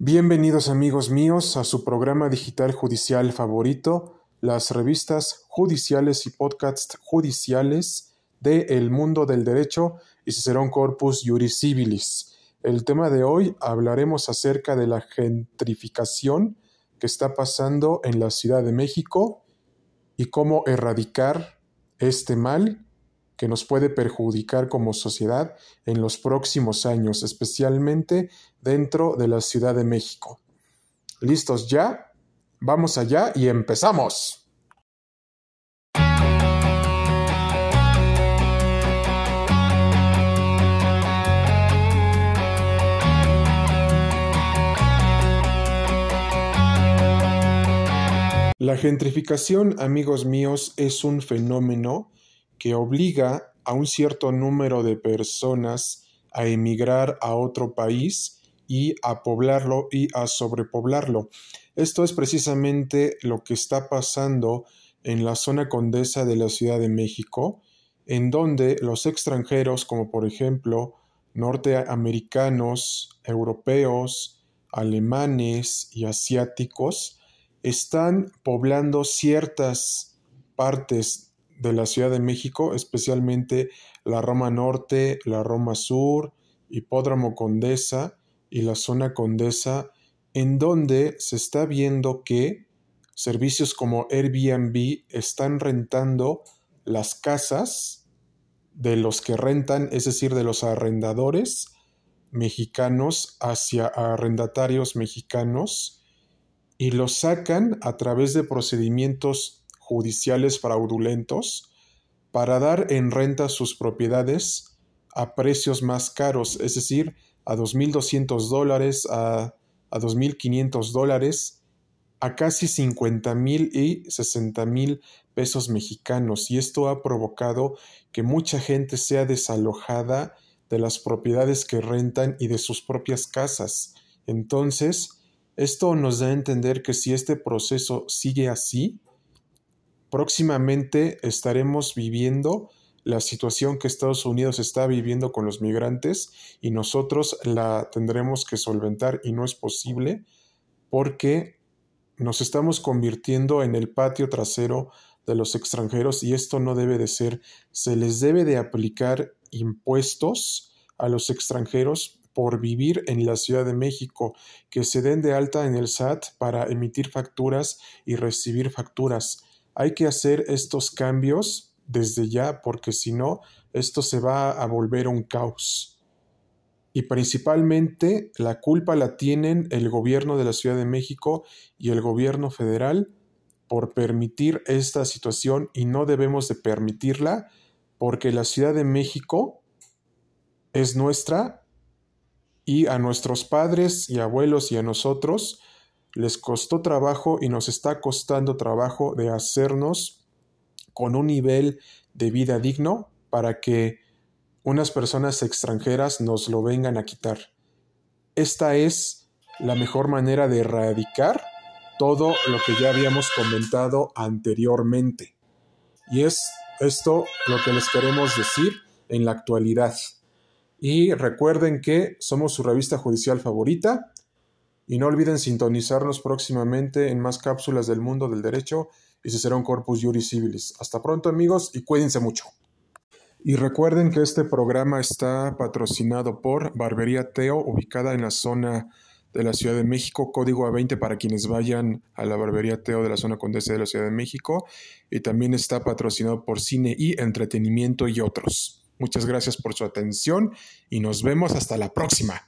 Bienvenidos amigos míos a su programa digital judicial favorito, las revistas judiciales y podcasts judiciales de El Mundo del Derecho y Cicerón Corpus Juris Civilis. El tema de hoy hablaremos acerca de la gentrificación que está pasando en la Ciudad de México y cómo erradicar este mal que nos puede perjudicar como sociedad en los próximos años, especialmente dentro de la Ciudad de México. ¿Listos ya? Vamos allá y empezamos. La gentrificación, amigos míos, es un fenómeno que obliga a un cierto número de personas a emigrar a otro país y a poblarlo y a sobrepoblarlo. Esto es precisamente lo que está pasando en la zona condesa de la Ciudad de México, en donde los extranjeros, como por ejemplo norteamericanos, europeos, alemanes y asiáticos, están poblando ciertas partes de la Ciudad de México, especialmente la Roma Norte, la Roma Sur, Hipódromo Condesa y la zona Condesa, en donde se está viendo que servicios como Airbnb están rentando las casas de los que rentan, es decir, de los arrendadores mexicanos hacia arrendatarios mexicanos y los sacan a través de procedimientos judiciales fraudulentos para dar en renta sus propiedades a precios más caros, es decir, a 2.200 dólares, a, a 2.500 dólares, a casi 50.000 y 60.000 pesos mexicanos. Y esto ha provocado que mucha gente sea desalojada de las propiedades que rentan y de sus propias casas. Entonces, esto nos da a entender que si este proceso sigue así, Próximamente estaremos viviendo la situación que Estados Unidos está viviendo con los migrantes y nosotros la tendremos que solventar y no es posible porque nos estamos convirtiendo en el patio trasero de los extranjeros y esto no debe de ser. Se les debe de aplicar impuestos a los extranjeros por vivir en la Ciudad de México, que se den de alta en el SAT para emitir facturas y recibir facturas hay que hacer estos cambios desde ya porque si no, esto se va a volver un caos. Y principalmente la culpa la tienen el gobierno de la Ciudad de México y el gobierno federal por permitir esta situación y no debemos de permitirla porque la Ciudad de México es nuestra y a nuestros padres y abuelos y a nosotros les costó trabajo y nos está costando trabajo de hacernos con un nivel de vida digno para que unas personas extranjeras nos lo vengan a quitar. Esta es la mejor manera de erradicar todo lo que ya habíamos comentado anteriormente. Y es esto lo que les queremos decir en la actualidad. Y recuerden que somos su revista judicial favorita y no olviden sintonizarnos próximamente en más cápsulas del mundo del derecho y se será un Corpus Juris Civilis. Hasta pronto amigos y cuídense mucho. Y recuerden que este programa está patrocinado por Barbería Teo, ubicada en la zona de la Ciudad de México, código A20 para quienes vayan a la Barbería Teo de la zona Condesa de la Ciudad de México. Y también está patrocinado por Cine y Entretenimiento y otros. Muchas gracias por su atención y nos vemos hasta la próxima.